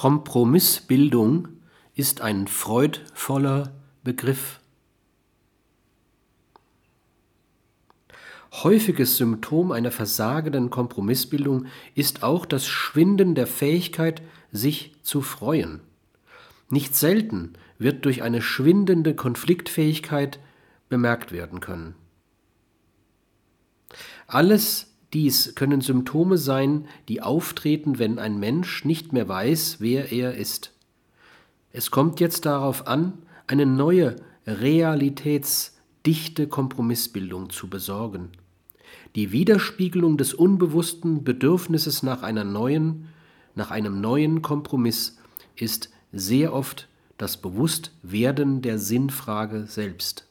Kompromissbildung ist ein freudvoller Begriff. Häufiges Symptom einer versagenden Kompromissbildung ist auch das Schwinden der Fähigkeit, sich zu freuen. Nicht selten wird durch eine schwindende Konfliktfähigkeit bemerkt werden können. Alles dies können Symptome sein, die auftreten, wenn ein Mensch nicht mehr weiß, wer er ist. Es kommt jetzt darauf an, eine neue realitätsdichte Kompromissbildung zu besorgen. Die Widerspiegelung des unbewussten Bedürfnisses nach einer neuen, nach einem neuen Kompromiss ist sehr oft das Bewusstwerden der Sinnfrage selbst.